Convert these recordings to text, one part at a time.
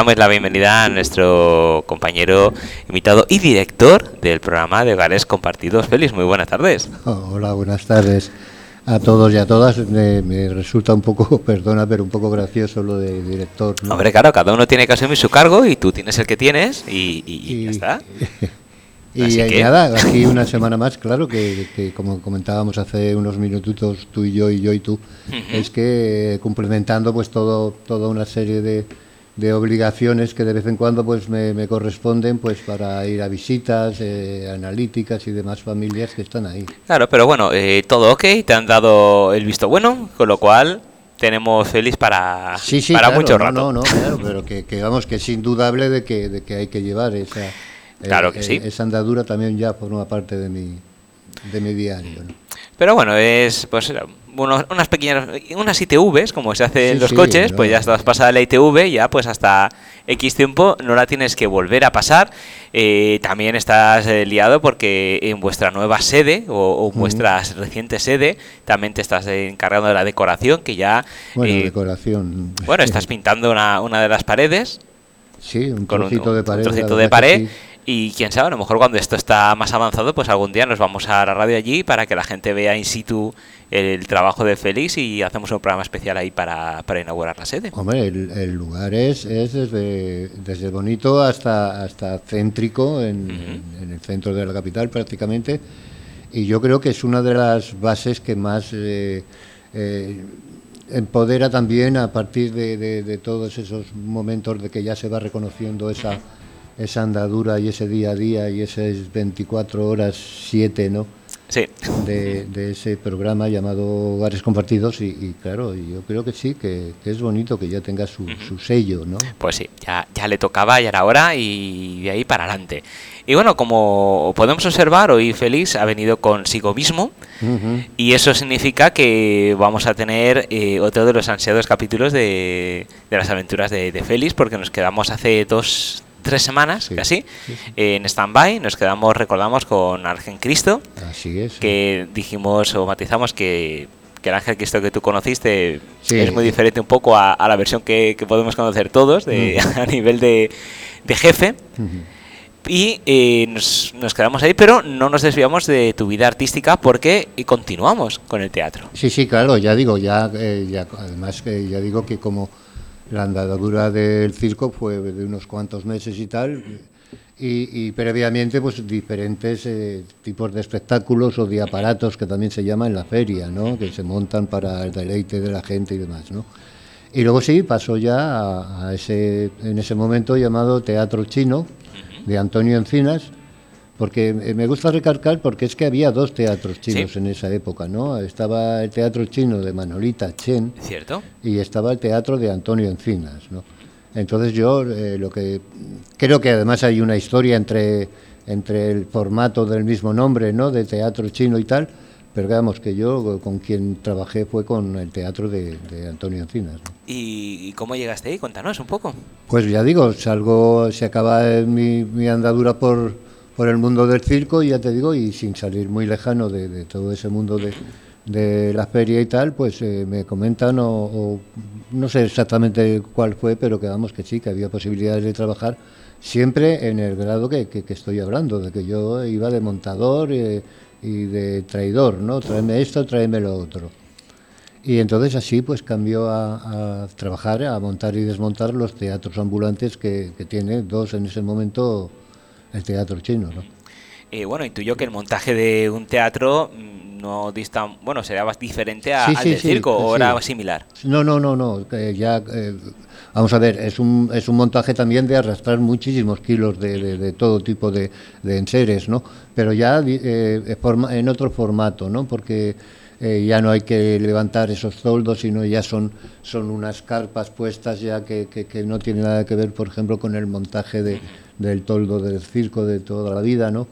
damos la bienvenida a nuestro compañero invitado y director del programa de Hogares Compartidos. Feliz, muy buenas tardes. hola, buenas tardes a todos y a todas. Me, resulta un poco, perdona, pero un poco gracioso lo de director. Hombre, claro, cada uno tiene que asumir su cargo y tú tienes el que tienes y, ya está. y nada, aquí una semana más, claro, que, como comentábamos hace unos minutitos tú y yo y yo y tú, es que complementando pues todo toda una serie de de obligaciones que de vez en cuando pues me, corresponden pues para ir a visitas eh, analíticas y demás familias que están ahí. Claro, pero bueno, eh, todo ok, te han dado el visto bueno, con lo cual tenemos feliz para, para mucho rato. No, no, claro, pero que, vamos, que es indudable de que, de que hay que llevar esa, claro que eh, sí. esa andadura también ya forma parte de mi, de mi diario. Pero bueno, es pues unas pequeñas, unas ITVs, como se hace en los coches, pues ya estás pasada la ITV, ya pues hasta X tiempo no la tienes que volver a pasar. Eh, también estás eh, liado porque en vuestra nueva sede o, vuestra reciente sede también te estás encargando de la decoración, que ya... Bueno, eh, decoración. Bueno, estás pintando una, una de las paredes. Sí, un trocito de pared. Un trocito de pared. Y quién sabe, a lo mejor cuando esto está más avanzado, pues algún día nos vamos a la radio allí para que la gente vea in situ el trabajo de Félix y hacemos un programa especial ahí para, para inaugurar la sede. Hombre, el, lugar es, es desde, desde, bonito hasta, hasta céntrico, en, el centro de la capital prácticamente, y yo creo que es una de las bases que más eh, eh, empodera también a partir de, de, todos esos momentos de que ya se va reconociendo esa, esa andadura y ese día a día y esas 24 horas, 7, ¿no? de, ese programa llamado Hogares Compartidos y, claro, yo creo que sí, que, es bonito que ya tenga su, sello, ¿no? Pues sí, ya, ya le tocaba, ya era hora y de ahí para adelante. Y bueno, como podemos observar, hoy Félix ha venido consigo mismo y eso significa que vamos a tener eh, otro de los ansiados capítulos de, de las aventuras de, de Félix porque nos quedamos hace dos, tres semanas, casi, en stand-by. Nos quedamos, recordamos, con Argen Cristo. Así es. Que dijimos o matizamos que, el Ángel Cristo que tú conociste es muy diferente un poco a, la versión que, podemos conocer todos de, a nivel de, jefe. Y eh, nos, quedamos ahí, pero no nos desviamos de tu vida artística porque continuamos con el teatro. Sí, sí, claro, ya digo, ya, eh, ya además que ya digo que como la andadura del circo fue de unos cuantos meses y tal, y, previamente pues diferentes eh, tipos de espectáculos o de aparatos que también se llama en la feria, ¿no? que se montan para el deleite de la gente y demás. ¿no? Y luego sí, pasó ya a ese, en ese momento llamado Teatro Chino de Antonio Encinas, porque me gusta recalcar porque es que había dos teatros chinos en esa época, ¿no? Estaba el teatro chino de Manolita Chen. ¿Cierto? Y estaba el teatro de Antonio Encinas, ¿no? Entonces yo eh, lo que creo que además hay una historia entre, entre el formato del mismo nombre, ¿no? De teatro chino y tal, pero digamos que yo con quien trabajé fue con el teatro de, Antonio Encinas. ¿Y cómo llegaste ahí? Cuéntanos un poco. Pues ya digo, salgo, se acaba mi, mi andadura por por el mundo del circo, y ya te digo, y sin salir muy lejano de, todo ese mundo de, la feria y tal, pues eh, me comentan, o, no sé exactamente cuál fue, pero quedamos que sí, que había posibilidades de trabajar siempre en el grado que, estoy hablando, de que yo iba de montador eh, y de traidor, ¿no? Tráeme esto, tráeme lo otro. Y entonces así pues cambió a, trabajar, a montar y desmontar los teatros ambulantes que, que tiene, dos en ese momento el teatro chino, ¿no? Eh, bueno, intuyo que el montaje de un teatro mm, no dista, bueno, sería más diferente al del circo o era similar. No, no, no, no, ya, eh, vamos a ver, es un, es un montaje también de arrastrar muchísimos kilos de, todo tipo de, enseres, ¿no? Pero ya eh, en otro formato, ¿no? Porque ya no hay que levantar esos toldos, sino ya son, son unas carpas puestas ya que, que no tienen nada que ver, por ejemplo, con el montaje de del toldo del circo de toda la vida, ¿no?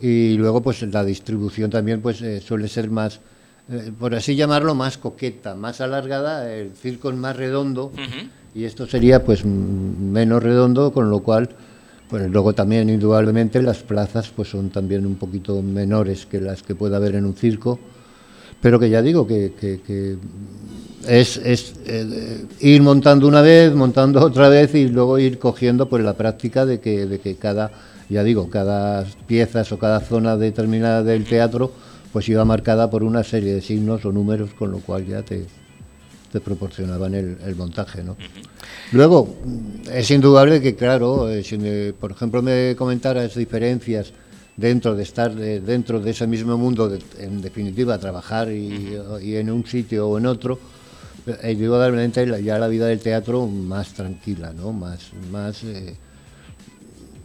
Y luego, pues la distribución también, pues eh, suele ser más, eh, por así llamarlo, más coqueta, más alargada. El circo es más redondo y esto sería, pues, menos redondo, con lo cual, pues luego también, indudablemente, las plazas, pues, son también un poquito menores que las que pueda haber en un circo, pero que ya digo que, es, es eh, ir montando una vez, montando otra vez y luego ir cogiendo pues la práctica de que, de que cada, ya digo, cada piezas o cada zona determinada del teatro pues iba marcada por una serie de signos o números, con lo cual ya te, te proporcionaban el, el montaje. ¿no? Luego, es indudable que, claro, eh, si me, por ejemplo me comentaras diferencias dentro de estar de, dentro de ese mismo mundo, de, en definitiva, trabajar y, y, en un sitio o en otro, eh, indudablemente ya la vida del teatro más tranquila, ¿no? Más, más eh,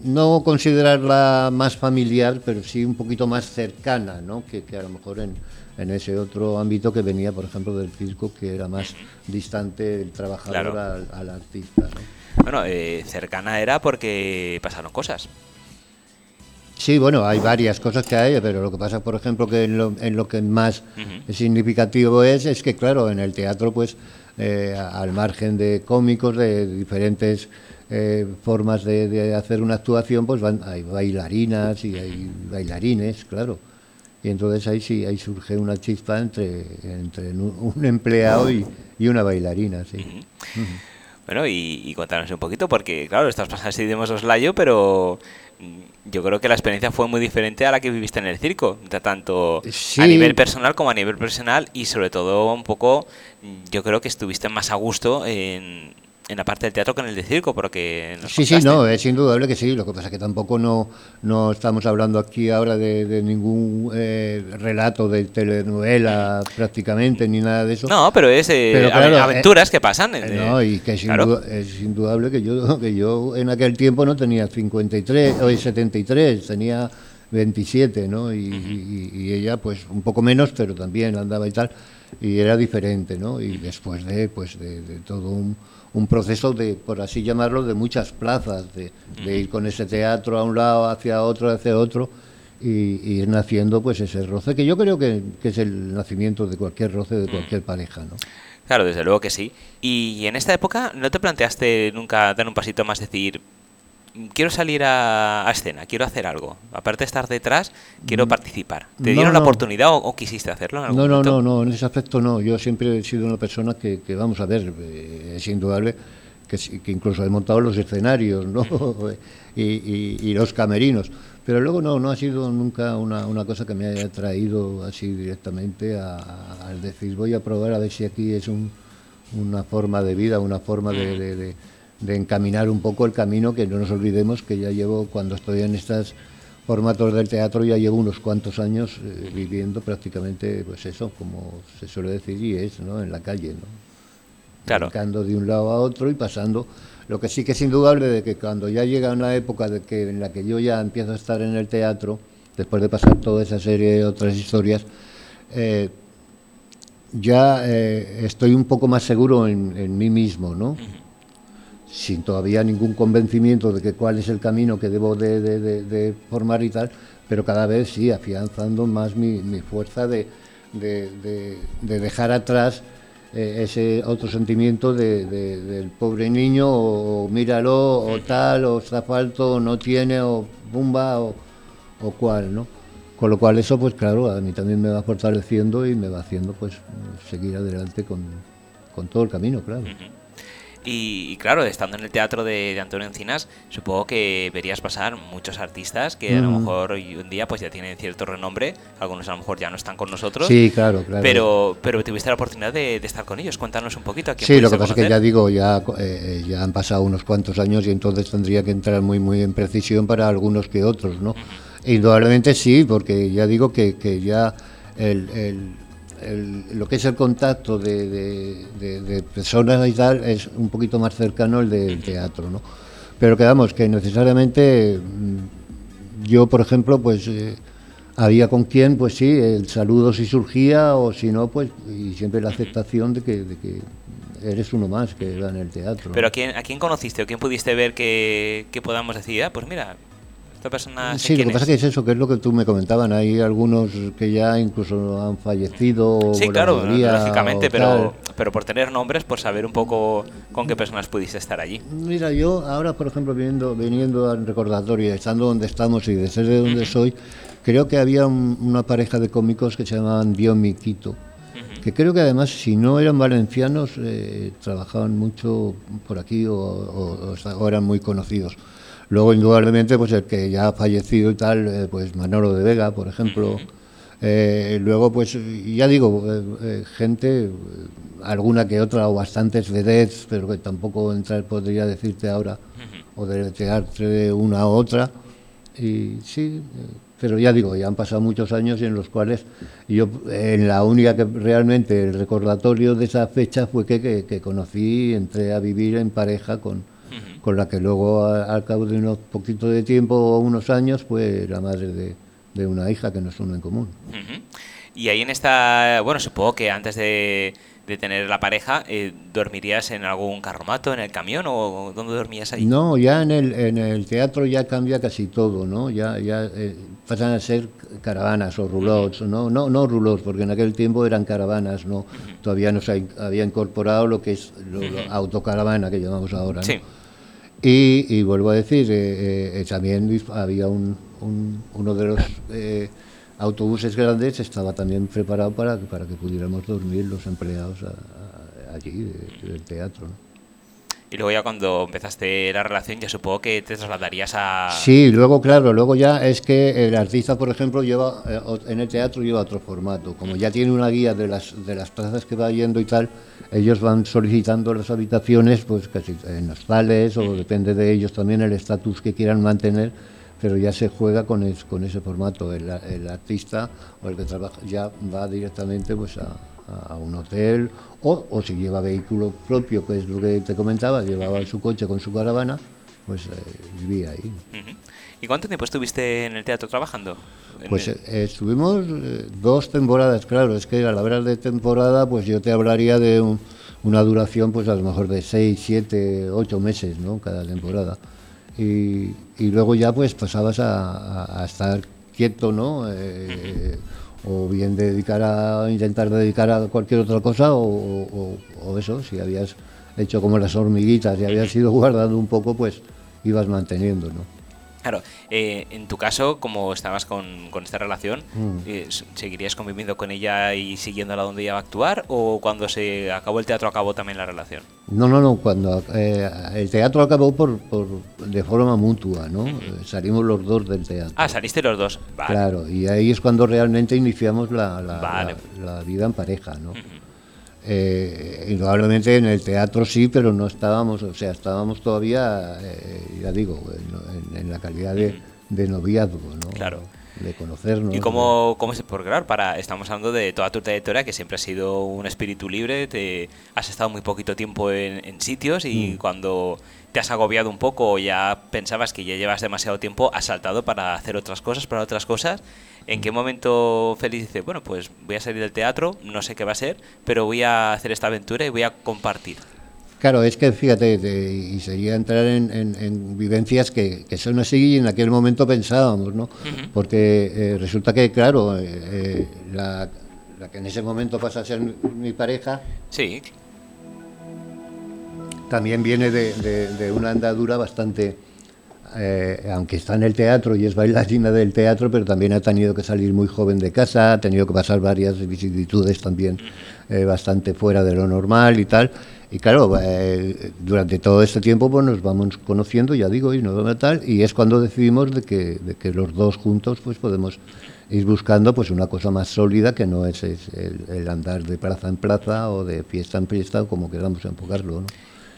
no considerarla más familiar, pero sí un poquito más cercana, ¿no? Que, que a lo mejor en, en, ese otro ámbito que venía, por ejemplo, del circo, que era más distante el trabajador Claro. al, al artista. ¿no? Bueno, eh, cercana era porque pasaron cosas. Sí, bueno, hay varias cosas que hay, pero lo que pasa, por ejemplo, que en lo, en lo que más significativo es, es que, claro, en el teatro, pues, eh, al margen de cómicos, de diferentes eh, formas de, de hacer una actuación, pues van, hay bailarinas y hay bailarines, claro. Y entonces ahí sí, ahí surge una chispa entre, entre un, empleado y, y una bailarina, sí. Bueno, y, y contarnos un poquito, porque claro, estás pasando así de Soslayo, pero yo creo que la experiencia fue muy diferente a la que viviste en el circo, tanto Sí. a nivel personal como a nivel profesional, y sobre todo un poco, yo creo que estuviste más a gusto en, en la parte del teatro que en el de circo, porque Sí, sí, no, es indudable que sí. Lo que pasa es que tampoco no, no estamos hablando aquí ahora de, de ningún eh, relato de telenovela prácticamente, ni nada de eso. No, pero es eh, Pero ave- claro, eh, aventuras que pasan. Eh, no, y que es, claro. indu- es indudable que yo, que yo en aquel tiempo no tenía 53, o 73, tenía 27, ¿no? Y, y- y ella, pues, un poco menos, pero también andaba y tal, y era diferente, ¿no? Y después de, pues, de, de todo un, un proceso de, por así llamarlo, de muchas plazas, de, de ir con ese teatro a un lado, hacia otro, hacia otro, y, y ir naciendo, pues, ese roce, que yo creo que, que es el nacimiento de cualquier roce, de cualquier pareja, ¿no? Claro, desde luego que sí. Y en esta época, ¿no te planteaste nunca dar un pasito más, decir, "Mm, quiero salir a, a escena, quiero hacer algo? Aparte de estar detrás, quiero participar. ¿Te Mm, no, dieron la oportunidad o, o quisiste hacerlo en algún No, no, momento? no, no, en ese aspecto no. Yo siempre he sido una persona que, que vamos a ver, eh, es indudable que, que incluso he montado los escenarios ¿no? y, y- y los camerinos. Pero luego no, no ha sido nunca una, una cosa que me haya traído así directamente al decir voy a probar a ver si aquí es un- una forma de vida, una forma de, de- de- de encaminar un poco el camino, que no nos olvidemos que ya llevo, cuando estoy en estos formatos del teatro, ya llevo unos cuantos años eh, viviendo prácticamente, pues eso, como se suele decir, y es, ¿no? En la calle, ¿no? Claro. De un lado a otro y pasando. Lo que sí que es indudable de que cuando ya llega una época de que, en la que yo ya empiezo a estar en el teatro, después de pasar toda esa serie de otras historias, eh, ya eh, estoy un poco más seguro en, en mí mismo, ¿no? Sin todavía ningún convencimiento de que cuál es el camino que debo de, de- de- de formar y tal, pero cada vez sí, afianzando más mi, mi fuerza de, de- de- de dejar atrás eh, ese otro sentimiento de, de- del pobre niño, o, míralo, o tal, o está falto, o no tiene, o bumba, o, o cual, ¿no? Con lo cual eso, pues claro, a mí también me va fortaleciendo y me va haciendo pues seguir adelante con, con todo el camino, claro. Y, y claro, estando en el teatro de, de Antonio Encinas, supongo que verías pasar muchos artistas que a lo Mm. mejor hoy un día pues ya tienen cierto renombre, algunos a lo mejor ya no están con nosotros, Sí, claro, claro. pero, pero tuviste la oportunidad de, de estar con ellos. Cuéntanos un poquito a quién Sí, lo que pasa es que ya digo, ya, eh, ya han pasado unos cuantos años y entonces tendría que entrar muy muy en precisión para algunos que otros, ¿no? Indudablemente sí, porque ya digo que, que ya el, el- el- lo que es el contacto de, de- de- de personas y tal es un poquito más cercano el del teatro, ¿no? Pero que vamos, que necesariamente mm, yo, por ejemplo, pues eh, había con quien, pues sí, el saludo si surgía o si no, pues, y siempre la aceptación de que, de que eres uno más que va en el teatro. Pero ¿a quién, ¿a quién conociste o quién pudiste ver que, que podamos decir, ah, pues mira, esta persona sé Sí, lo que pasa es"? que es eso, que es lo que tú me comentaban. Hay algunos que ya incluso han fallecido. Sí, la claro, mayoría, lógicamente, o pero, tal. pero por tener nombres, por saber un poco con qué personas pudiste estar allí. Mira, yo ahora, por ejemplo, viniendo, viniendo al recordatorio, estando donde estamos y de ser de donde soy, creo que había un- una pareja de cómicos que se llamaban Dion Miquito. que creo que además si no eran valencianos eh, trabajaban mucho por aquí o, eran muy conocidos. Luego, indudablemente, pues el que ya ha fallecido y tal, eh, pues Manolo de Vega, por ejemplo. Eh, luego, pues ya digo, gente, alguna que otra, o bastantes vedettes, pero que tampoco entrar podría decirte ahora, o de teatro una u otra. Y sí, pero ya digo, ya han pasado muchos años en los cuales yo, en la única que realmente el recordatorio de esa fecha fue que, que, conocí, entré a vivir en pareja con, con la que luego, al cabo de unos poquitos de tiempo o unos años, fue la madre de, de una hija que nos une en común. Y ahí en esta, bueno, supongo que antes de de tener la pareja, eh, ¿dormirías en algún carromato, en el camión o dónde dormías ahí? No, ya en el, en el teatro ya cambia casi todo, ¿no? Ya, ya eh, pasan a ser caravanas o roulots, ¿no? No, no roulots, porque en aquel tiempo eran caravanas, ¿no? Todavía no se había incorporado lo que es lo, autocaravana que llamamos ahora, ¿no? Sí. Y, y, vuelvo a decir, eh, también había un, uno de los autobuses grandes estaba también preparado para, para que pudiéramos dormir los empleados allí del teatro. Y luego ya cuando empezaste la relación, ya supongo que te trasladarías a... Sí, luego claro, luego ya es que el artista, por ejemplo, lleva eh, en el teatro lleva otro formato. Como ya tiene una guía de las, de las plazas que va yendo y tal, ellos van solicitando las habitaciones, pues casi en hostales o depende de ellos también el estatus que quieran mantener pero ya se juega con, con ese formato. El, artista o el que trabaja ya va directamente pues a, un hotel o, o, si lleva vehículo propio, que es lo que te comentaba, llevaba su coche con su caravana, pues eh, vivía ahí. ¿Y cuánto tiempo estuviste en el teatro trabajando? Pues eh, estuvimos eh, dos temporadas, claro, es que a la hora de temporada pues yo te hablaría de una duración pues a lo mejor de seis, siete, ocho meses, ¿no? Cada temporada y, luego ya pues pasabas a, estar quieto, ¿no? Eh, o bien dedicar a intentar dedicar a cualquier otra cosa o, eso, si habías hecho como las hormiguitas y habías ido guardando un poco, pues ibas manteniendo, ¿no? Claro, eh, en tu caso, como estabas con, con esta relación, mm. eh, ¿seguirías conviviendo con ella y siguiéndola donde ella va a actuar? ¿O cuando se acabó el teatro acabó también la relación? No, no, no, cuando eh, el teatro acabó por, por, de forma mutua, ¿no? Salimos los dos del teatro. Ah, saliste los dos, Claro, y ahí es cuando realmente iniciamos la, la, vida en pareja, ¿no? Eh, indudablemente en el teatro sí, pero no estábamos, o sea, estábamos todavía, eh, ya digo, en, la calidad de, noviazgo, ¿no? Claro. De conocernos. ¿Y cómo, cómo se claro, para Estamos hablando de toda tu trayectoria, que siempre has sido un espíritu libre, te has estado muy poquito tiempo en, sitios y mm. cuando te has agobiado un poco o ya pensabas que ya llevas demasiado tiempo, has saltado para hacer otras cosas, para otras cosas ¿En qué momento Félix dice, bueno, pues voy a salir del teatro, no sé qué va a ser, pero voy a hacer esta aventura y voy a compartir? Claro, es que fíjate, y seguía a entrar en, vivencias que, que, son así y en aquel momento pensábamos, ¿no? Porque eh, resulta que, claro, eh, eh, la, que en ese momento pasa a ser mi, pareja. Sí. También viene de una andadura bastante eh, aunque está en el teatro y es bailarina del teatro, pero también ha tenido que salir muy joven de casa, ha tenido que pasar varias vicisitudes también eh, bastante fuera de lo normal y tal. Y claro, eh, durante todo este tiempo pues nos vamos conociendo, ya digo, y tal, y es cuando decidimos de que, los dos juntos pues podemos ir buscando pues una cosa más sólida que no es, el, andar de plaza en plaza o de fiesta en fiesta, como queramos enfocarlo. ¿no?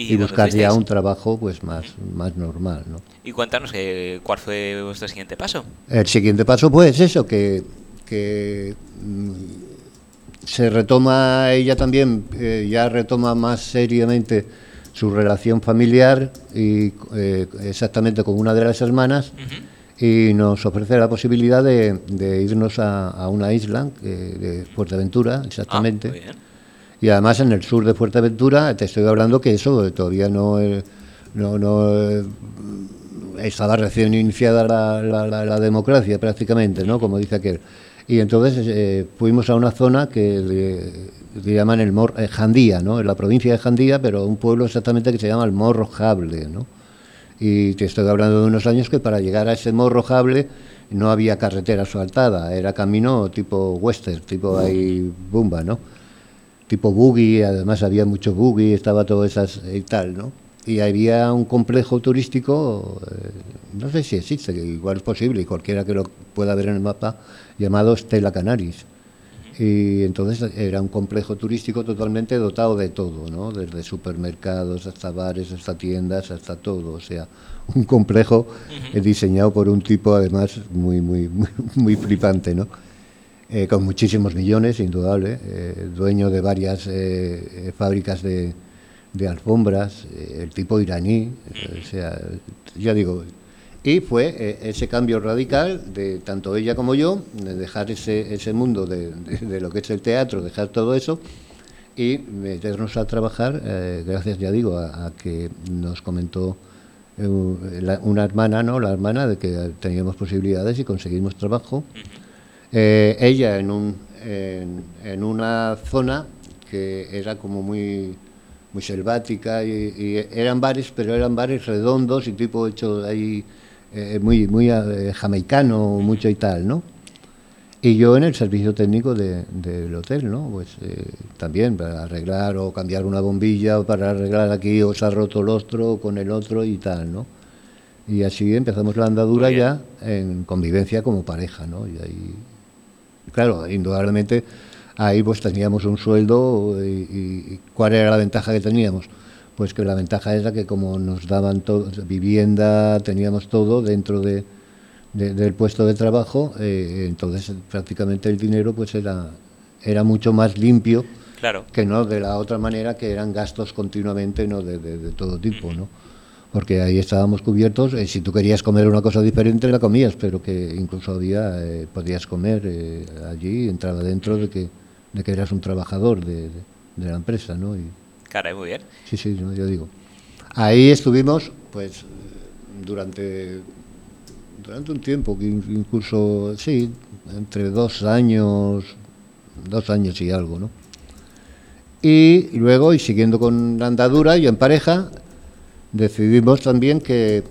Y, buscar ya un trabajo pues más, más normal. ¿no? Y cuéntanos, eh, ¿cuál fue vuestro siguiente paso? El siguiente paso pues eso, que, que mm, se retoma ella también, eh, ya retoma más seriamente su relación familiar y eh, exactamente con una de las hermanas y nos ofrece la posibilidad de, irnos a, una isla, de Fuerteventura exactamente. Ah, y además en el sur de Fuerteventura, te estoy hablando que eso todavía no, no, no estaba recién iniciada la, democracia prácticamente, ¿no? Como dice aquel. Y entonces eh, fuimos a una zona que le, llaman el Mor eh, Jandía, ¿no? En la provincia de Jandía, pero un pueblo exactamente que se llama el Morro Jable, ¿no? Y te estoy hablando de unos años que para llegar a ese Morro Jable no había carretera asfaltada, era camino tipo western, tipo ahí bumba, ¿no? Tipo buggy, además había mucho buggy, estaba todo esas y tal, ¿no? Y había un complejo turístico, eh, no sé si existe, igual es posible, y cualquiera que lo pueda ver en el mapa, llamado Stella Canaris. Y entonces era un complejo turístico totalmente dotado de todo, ¿no? Desde supermercados hasta bares, hasta tiendas, hasta todo. O sea, un complejo diseñado por un tipo además muy, muy, muy, flipante, ¿no? Eh, con muchísimos millones, indudable, eh, dueño de varias eh, fábricas de, alfombras, el tipo iraní, o sea, ya digo, y fue eh, ese cambio radical de tanto ella como yo, de dejar ese, ese mundo de, lo que es el teatro, dejar todo eso y meternos a trabajar, eh, gracias ya digo a, que nos comentó eh, una hermana, ¿no? La hermana de que teníamos posibilidades y conseguimos trabajo. Ella en, un, en, una zona que era como muy muy selvática y, y, eran bares, pero eran bares redondos y tipo hecho ahí eh, muy, muy eh, jamaicano, mucho y tal, ¿no? Y yo en el servicio técnico del hotel, ¿no? Pues eh, también para arreglar o cambiar una bombilla o para arreglar aquí o se ha roto el otro con el otro y tal, ¿no? Y así empezamos la andadura ya en convivencia como pareja, ¿no? Y ahí, claro, indudablemente ahí pues teníamos un sueldo y ¿cuál era la ventaja que teníamos? pues que la ventaja era que como nos daban vivienda, teníamos todo dentro de, del puesto de trabajo, eh, entonces prácticamente el dinero pues era, era mucho más limpio claro. que no de la otra manera que eran gastos continuamente no de, todo tipo, ¿no? Porque ahí estábamos cubiertos, eh, si tú querías comer una cosa diferente la comías, pero que incluso había, eh, podías comer allí, entraba dentro de que, de que eras un trabajador de, la empresa, ¿no? Y, Caray, muy bien. Sí, sí, yo digo. Ahí estuvimos, pues, durante, durante un tiempo, incluso, sí, entre dos años, dos años y algo, ¿no? Y luego, y siguiendo con la andadura y en pareja, decidimos también que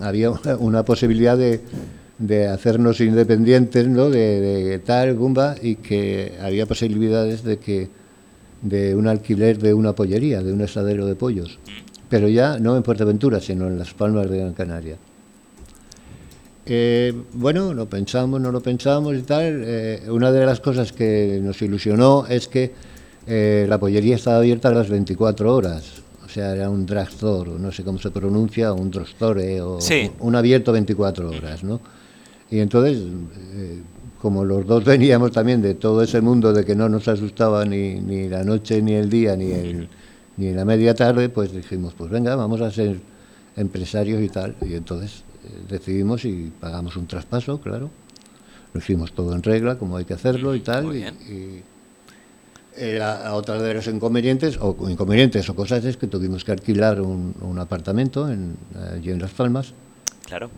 había una posibilidad de, de hacernos independientes, ¿no? De, tal, bumba, y que había posibilidades de que de un alquiler de una pollería, de un esadero de pollos, pero ya no en Fuerteventura, sino en Las Palmas de Gran Canaria. Eh, bueno, lo pensamos, no lo pensamos y tal. Eh, una de las cosas que nos ilusionó es que eh, la pollería estaba abierta a las 24 horas. O sea, era un drugstore, no sé cómo se pronuncia, un drugstore o un abierto 24 horas, ¿no? Y entonces como los dos veníamos también de todo ese mundo de que no nos asustaba ni, ni la noche, ni el día, ni, el, ni la media tarde, pues dijimos, pues venga, vamos a ser empresarios y tal. Y entonces eh, decidimos y pagamos un traspaso, claro. Lo hicimos todo en regla, como hay que hacerlo y tal. Y, era otra de los inconvenientes, o inconvenientes o cosas es que tuvimos que alquilar un, un apartamento en, allí en Las Palmas. Claro.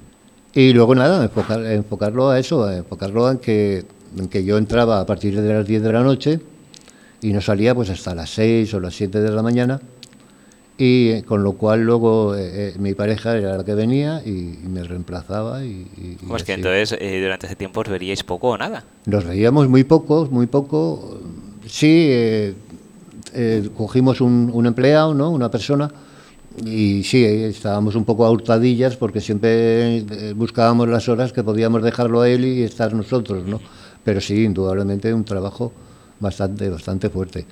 Y luego nada, enfocarlo a eso, enfocarlo en que, en que yo entraba a partir de las 10 de la noche y no salía pues hasta las 6 o las 7 de la mañana y eh, con lo cual luego eh, eh, mi pareja era la que venía y, me reemplazaba y, pues que entonces durante ese tiempo os veríais poco o nada nos veíamos muy poco muy poco sí cogimos un, un, empleado no una persona y sí, estábamos un poco a hurtadillas porque siempre eh, buscábamos las horas que podíamos dejarlo a él y estar nosotros, ¿no? Pero sí, indudablemente un trabajo bastante, bastante fuerte.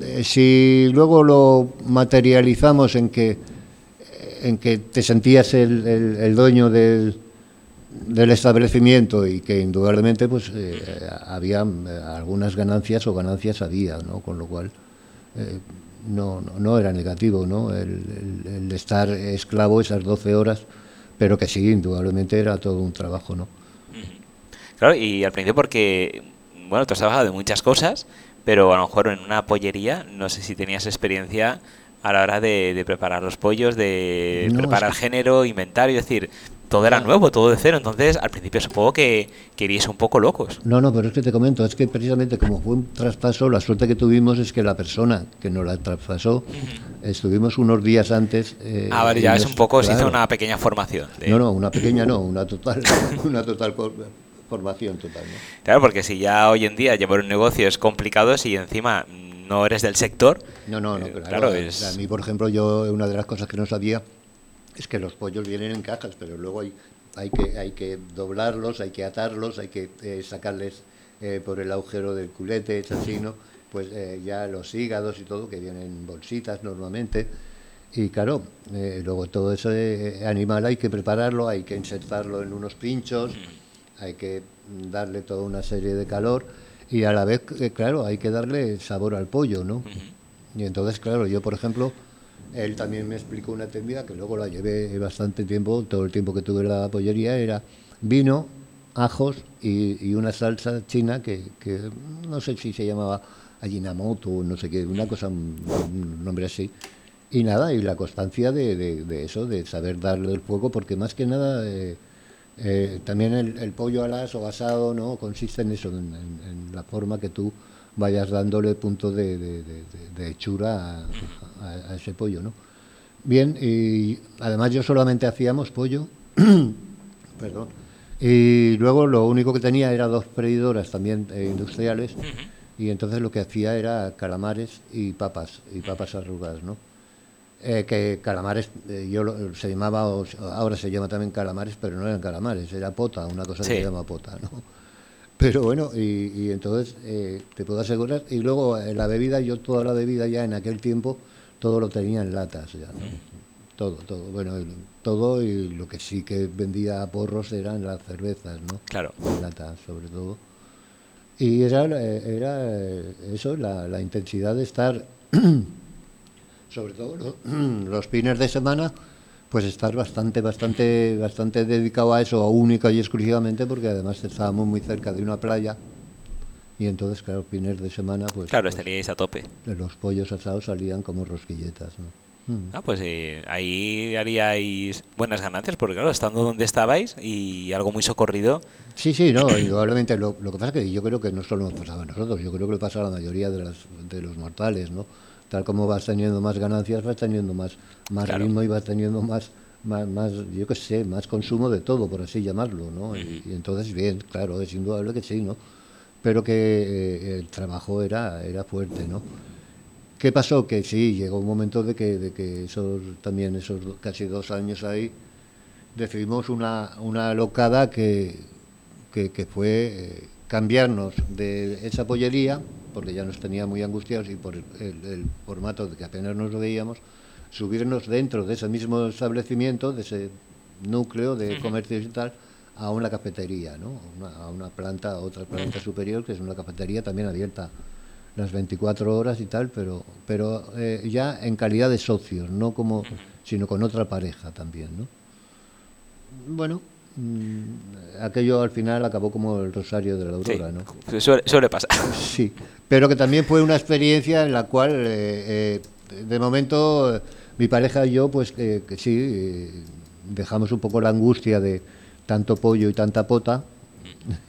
Eh, si luego lo materializamos en que, en que te sentías el, el, dueño del, del, establecimiento y que indudablemente pues eh, había algunas ganancias o ganancias había, ¿no? Con lo cual no, no, era negativo, ¿no? El, estar esclavo esas 12 horas, pero que sí, indudablemente era todo un trabajo, ¿no? Claro, y al principio porque, bueno, tú has trabajado de muchas cosas, pero a lo mejor en una pollería, no sé si tenías experiencia a la hora de, preparar los pollos, de preparar género, inventario, es decir, todo era nuevo, todo de cero. Entonces, al principio supongo que, queríais un poco locos. No, no, pero es que te comento, es que precisamente como fue un traspaso, la suerte que tuvimos es que la persona que nos la traspasó, estuvimos unos días antes. Eh, ah, vale, ya es un poco, se hizo una pequeña formación. No, no, una pequeña no, una total, una total formación total. Claro, porque si ya hoy en día llevar un negocio es complicado, si encima no eres del sector. No, no, no, eh, claro. claro, es- A mí, por ejemplo, yo una de las cosas que no sabía es que los pollos vienen en cajas, pero luego hay, hay, que, hay que doblarlos, hay que atarlos, hay que eh, sacarles eh, por el agujero del culete, es así, ¿no? Pues eh, ya los hígados y todo, que vienen en bolsitas normalmente. Y claro, eh, luego todo ese animal hay que prepararlo, hay que insertarlo en unos pinchos, hay que darle toda una serie de calor y a la vez, claro, hay que darle sabor al pollo, ¿no? Y entonces, claro, yo, por ejemplo, él también me explicó una técnica que luego la llevé bastante tiempo, todo el tiempo que tuve la pollería, era vino, ajos y, y una salsa china que, que no sé si se llamaba Ajinomoto o no sé qué, una cosa, un nombre así. Y nada, y la constancia de, de- eso, de saber darle el fuego, porque más que nada eh, eh, también el, pollo al as o asado no consiste en eso, en- en la forma que tú vayas dándole punto de, de- de- hechura a, a- a ese pollo, ¿no? Bien, y además yo solamente hacíamos pollo, perdón, y luego lo único que tenía era dos freidoras también eh, industriales, y entonces lo que hacía era calamares y papas, y papas arrugadas, ¿no? Eh, que calamares, eh, yo lo- se llamaba, ahora se llama también calamares, pero no eran calamares, era pota, una cosa Sí. que se llama pota, ¿no? Pero bueno, y, y entonces eh, te puedo asegurar, y luego eh, la bebida, yo toda la bebida ya en aquel tiempo, todo lo tenía en latas ya, ¿no? Todo, todo, bueno, el- todo y lo que sí que vendía a porros eran las cervezas, ¿no? Claro. En latas, sobre todo. Y era, eh, era eh, eso, la, la intensidad de estar, sobre todo lo- los fines de semana, pues estar bastante, bastante, bastante dedicado a eso, única y exclusivamente, porque además estábamos muy cerca de una playa. Y entonces, claro, fines de semana, pues, Claro, pues, estaríais a tope. los pollos asados salían como rosquilletas. ¿no? Mm. Ah, pues eh, ahí haríais buenas ganancias, porque claro, estando donde estabais y algo muy socorrido, Sí, sí, no, indudablemente. Lo, lo que pasa es que yo creo que no solo nos pasaba a nosotros, yo creo que le pasa a la mayoría de, las, de los mortales, ¿no? Tal como vas teniendo más ganancias, vas teniendo más, más Claro. ritmo y vas teniendo más, más, más, yo qué sé, más consumo de todo, por así llamarlo, ¿no? Y, y entonces, bien, claro, es indudable que sí, ¿no? Pero que eh, el trabajo era, era fuerte, ¿no? ¿Qué pasó? Que sí, llegó un momento de que, de que esos, también esos casi dos años ahí, decidimos una, una locada que, que, que fue eh, cambiarnos de esa pollería, porque ya nos tenía muy angustiados y por el, formato de que apenas nos veíamos, subirnos dentro de ese mismo establecimiento, de ese núcleo de comercio y tal, a una cafetería, ¿no? Una- a una planta, a otra planta superior, que es una cafetería también abierta las 24 horas y tal, pero, pero eh, ya en calidad de socios, no como, sino con otra pareja también, ¿no? Bueno, aquello al final acabó como el rosario de la sí, aurora, ¿no? suele, suele pasar. Sí, pero que también fue una experiencia en la cual, eh, eh, de momento, eh, mi pareja y yo, pues que, que sí, eh, dejamos un poco la angustia de tanto pollo y tanta pota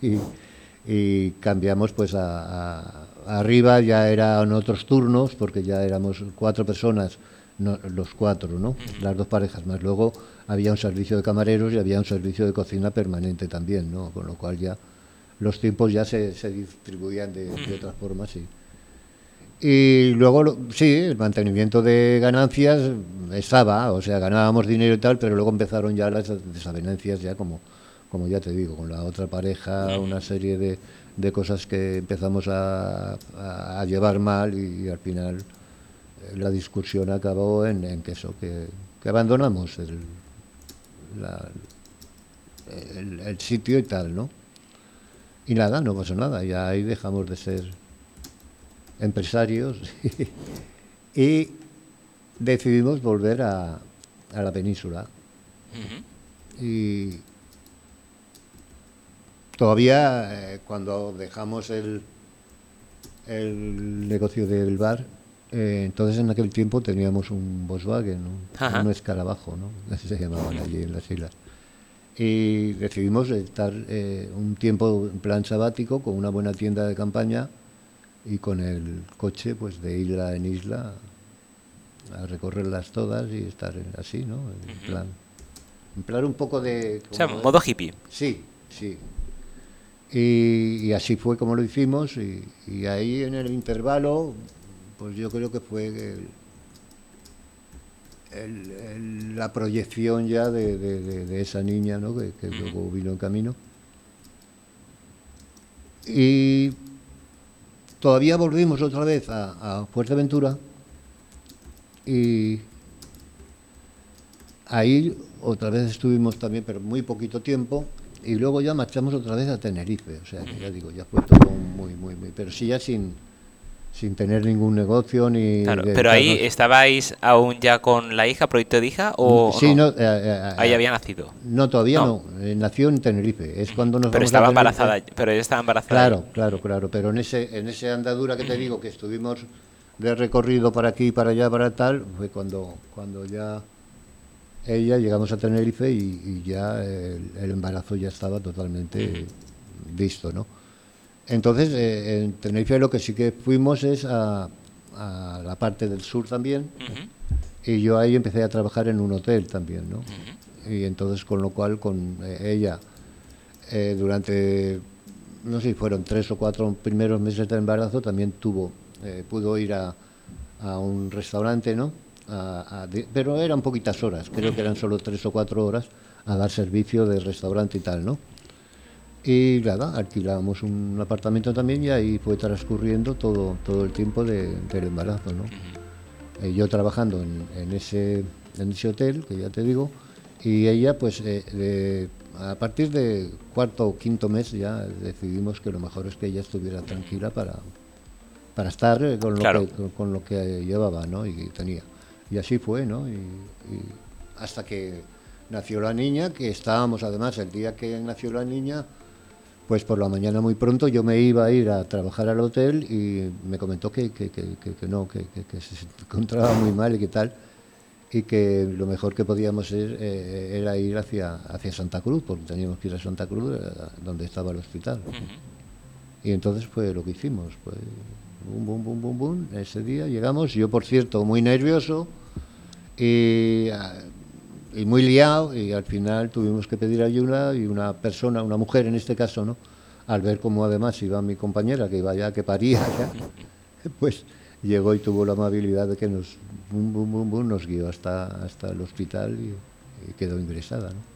y, y cambiamos pues a, a- arriba, ya eran otros turnos, porque ya éramos cuatro personas, no, los cuatro, ¿no? Las dos parejas más. Luego había un servicio de camareros y había un servicio de cocina permanente también, ¿no? Con lo cual ya los tiempos ya se, se distribuían de, de otra forma, sí. Y luego, sí, el mantenimiento de ganancias estaba, o sea, ganábamos dinero y tal, pero luego empezaron ya las desavenencias, ya como, como ya te digo, con la otra pareja, una serie de, de cosas que empezamos a, a- a llevar mal y, al final la discusión acabó en, en que eso, que, que abandonamos el, la- el, el sitio y tal, ¿no? Y nada, no pasó nada, ya ahí dejamos de ser empresarios y decidimos volver a, a la península. Y todavía eh, cuando dejamos el, el negocio del bar, eh, entonces en aquel tiempo teníamos un Volkswagen, un, escarabajo, ¿no? Así se llamaban allí en las islas. Y decidimos estar eh, un tiempo en plan sabático con una buena tienda de campaña y con el coche pues de isla en isla a recorrerlas todas y estar así, ¿no? En plan, en plan un poco de... O sea, como- modo hippie. Sí, sí. Y, y así fue como lo hicimos y, y ahí en el intervalo pues yo creo que fue el, el, la proyección ya de, de, de, esa niña ¿no? que, que luego vino en camino. Y todavía volvimos otra vez a, a Fuerteventura y ahí otra vez estuvimos también, pero muy poquito tiempo, y luego ya marchamos otra vez a Tenerife. O sea, que ya digo, ya fue todo muy, muy, muy. Pero sí, ya sin, sin tener ningún negocio ni. Claro, pero ahí estabais aún ya con la hija, proyecto de hija, o. Sí, no. eh, eh, ahí había nacido. No, todavía No. no. Eh, nació en Tenerife. Es cuando nos Pero estaba embarazada, pero ella estaba embarazada. Claro, claro, claro. Pero en ese, en ese andadura que te digo que estuvimos de recorrido para aquí, para allá, para tal, fue cuando, cuando ya ella llegamos a Tenerife y, y ya el, el embarazo ya estaba totalmente visto, ¿no? Entonces, eh, en Tenerife lo que sí que fuimos es a, a la parte del sur también, y yo ahí empecé a trabajar en un hotel también, ¿no? Y entonces, con lo cual, con eh, ella, eh, durante, no sé si fueron tres o cuatro primeros meses de embarazo, también tuvo, eh, pudo ir a, a un restaurante, ¿no? A- pero eran poquitas horas, creo que eran solo tres o cuatro horas, a dar servicio de restaurante y tal, ¿no? Y nada, alquilamos un apartamento también y ahí fue transcurriendo todo, todo el tiempo de- del embarazo, ¿no? Eh, yo trabajando en, en ese, en ese hotel, que ya te digo, y ella, pues, eh, de- a partir de cuarto o quinto mes ya decidimos que lo mejor es que ella estuviera tranquila para, para estar con lo, Claro. que, con, con lo que llevaba, ¿no? Y tenía. Y así fue, ¿no? Y, y hasta que nació la niña, que estábamos además el día que nació la niña, pues por la mañana muy pronto yo me iba a ir a trabajar al hotel y me comentó que, que, que- no, que se encontraba muy mal y que tal, y que lo mejor que podíamos ir, eh, era ir hacia, hacia Santa Cruz, porque teníamos que ir a Santa Cruz, eh, donde estaba el hospital. Y entonces fue lo que hicimos, pues bum, bum, bum, bum, bum, ese día llegamos, yo por cierto muy nervioso y, ah, y muy liado y al final tuvimos que pedir ayuda y una persona, una mujer en este caso, ¿no? Al ver cómo además iba mi compañera, que iba ya, que paría ya, pues llegó y tuvo la amabilidad de que nos, bum, bum, bum, bum, nos guió hasta, hasta el hospital y, y quedó ingresada, ¿no?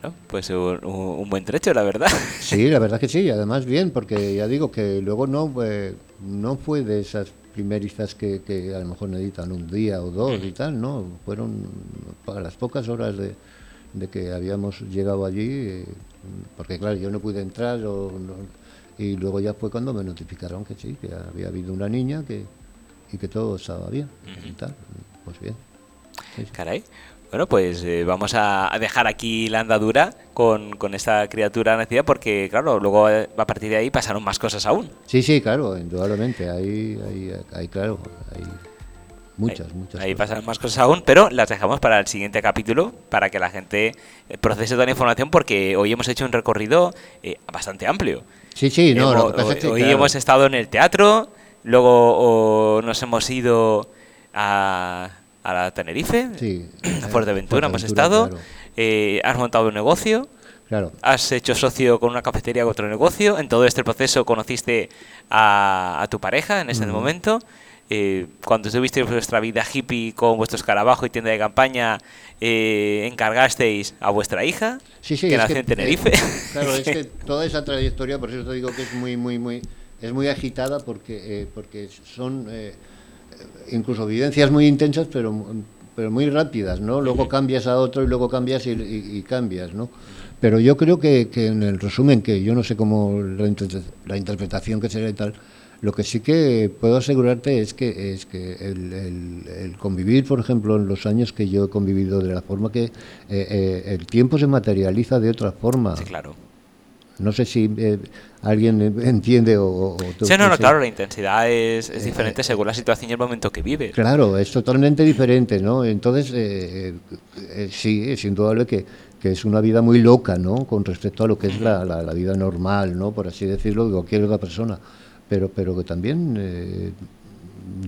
Bueno, pues un, un- un buen trecho, la verdad. Sí, la verdad que sí, además bien, porque ya digo que luego no, eh, no fue de esas primerizas que, que a lo mejor necesitan un día o dos y tal, no, fueron para las pocas horas de, de que habíamos llegado allí, eh, porque claro, yo no pude entrar o no- y luego ya fue cuando me notificaron que sí, que había habido una niña que, y que todo estaba bien y tal, pues bien. Sí, sí. Caray. Bueno, pues eh, vamos a dejar aquí la andadura con, con esta criatura nacida porque, claro, luego eh, a partir de ahí pasaron más cosas aún. Sí, sí, claro, indudablemente, hay, hay, hay claro, hay muchas, muchas. Ahí cosas. pasan más cosas aún, pero las dejamos para el siguiente capítulo para que la gente eh, procese toda la información porque hoy hemos hecho un recorrido eh, bastante amplio. Sí, sí, no, Hemos- lo que pasa es que, hoy claro, hemos estado en el teatro, luego o, nos hemos ido a, a la Tenerife, sí, a Fuerteventura hemos Fuerteventura, estado, Claro, eh, has montado un negocio, claro. has hecho socio con una cafetería con otro negocio, en todo este proceso conociste a, a tu pareja en ese momento. eh, cuando tuvisteis vuestra vida hippie con vuestro escarabajo y tienda de campaña, eh, encargasteis a vuestra hija, Sí, sí, que nació en Tenerife. eh, claro, es que toda esa trayectoria, por eso te digo que es muy, muy, muy, es muy agitada porque, eh, porque son eh, incluso vivencias muy intensas, pero, pero muy rápidas, ¿no? Luego cambias a otro y luego cambias y, y- y cambias, ¿no? Pero yo creo que, que en el resumen, que yo no sé cómo la, la interpretación que será y tal, lo que sí que puedo asegurarte es que es que el, el- el convivir, por ejemplo, en los años que yo he convivido de la forma que eh, eh, el tiempo se materializa de otra forma. Sí, claro. No sé si eh, alguien entiende o, o tú- Sí, no, no, claro, la intensidad es, es Eh, diferente según la situación y el momento que vives. Claro, es totalmente diferente, ¿no? Entonces, eh, eh, eh, sí, es indudable que, que es una vida muy loca, ¿no? Con respecto a lo que es la, la- la vida normal, ¿no? Por así decirlo, de cualquier otra persona. Pero, pero que también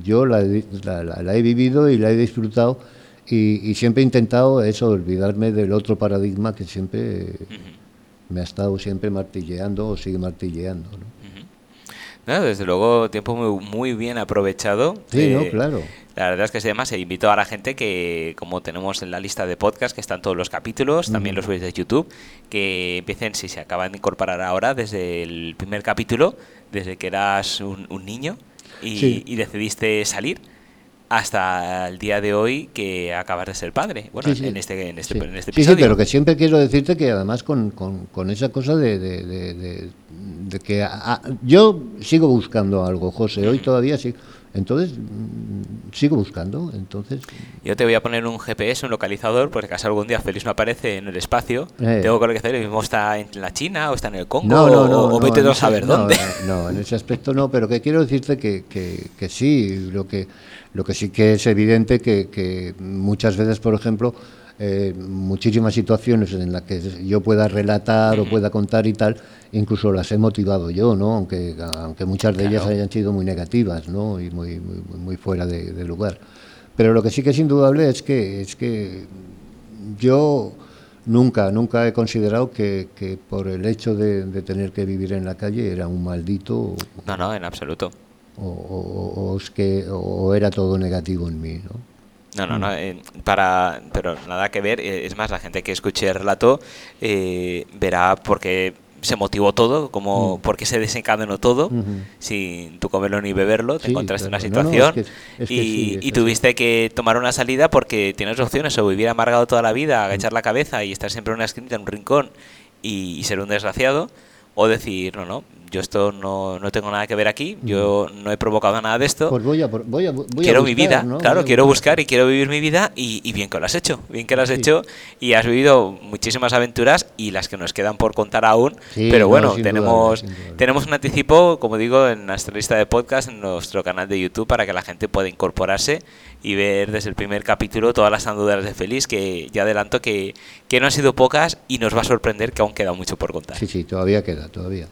yo la, he- la- he vivido y la he disfrutado y, y siempre he intentado eso, olvidarme del otro paradigma que siempre me ha estado siempre martilleando o sigue martilleando, ¿no? desde luego, tiempo muy, muy bien aprovechado. Sí, no, claro. La verdad es que además invito a la gente que, como tenemos en la lista de podcast, que están todos los capítulos, también los veis de YouTube, que empiecen, si se acaban de incorporar ahora, desde el primer capítulo, desde que eras un, niño y, decidiste salir hasta el día de hoy que acabas de ser padre. Bueno, en este, en este, en este episodio. Sí, pero que siempre quiero decirte que además con, con, esa cosa de, de, que yo sigo buscando algo, José, hoy todavía sí. Entonces, mm, sigo buscando. Entonces, Yo te voy a poner un GPS, un localizador, porque si algún día Félix no aparece en el espacio, eh. tengo que localizar, mismo está en la China o está en el Congo, o, vete a saber dónde. No, en ese aspecto no, pero que quiero decirte que, que, sí, lo que, lo que sí que es evidente que, que muchas veces, por ejemplo, eh, muchísimas situaciones en las que yo pueda relatar o pueda contar y tal, incluso las he motivado yo, ¿no? Aunque, aunque muchas de ellas hayan sido muy negativas, ¿no? Y muy, muy, fuera de, lugar. Pero lo que sí que es indudable es que, es que yo nunca, nunca he considerado que, por el hecho de, tener que vivir en la calle era un maldito. No, no, en absoluto. O, es que, o era todo negativo en mí, ¿no? No, no, no, mm. eh, para, pero nada que ver. Eh, es más, la gente que escuche el relato eh, verá por qué se motivó todo, como mm. por qué se desencadenó todo, sin tu comerlo ni beberlo, te encontraste en una situación y, tuviste que tomar una salida porque tienes opciones, o vivir amargado toda la vida, agachar la cabeza y estar siempre en una esquina, en un rincón y ser un desgraciado, o decir, no, no, yo esto no, no, tengo nada que ver aquí, yo no he provocado nada de esto. Pues voy a, voy a, voy quiero mi vida, claro, quiero buscar. y quiero vivir mi vida y, bien que lo has hecho, bien que lo has hecho y has vivido muchísimas aventuras y las que nos quedan por contar aún, pero bueno, tenemos, tenemos un anticipo, como digo, en nuestra lista de podcast, en nuestro canal de YouTube para que la gente pueda incorporarse y ver desde el primer capítulo todas las andaduras de Feliz, que ya adelanto que, que no han sido pocas y nos va a sorprender que aún queda mucho por contar. Sí, sí, todavía queda, todavía.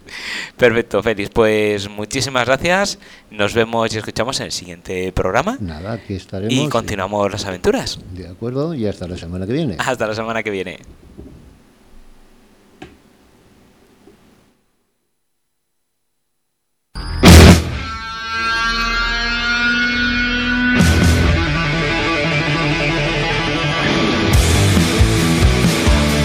Perfecto, Félix. Pues muchísimas gracias. Nos vemos y escuchamos en el siguiente programa. Nada, aquí estaremos. Y continuamos las aventuras. De acuerdo, y hasta la semana que viene. Hasta la semana que viene.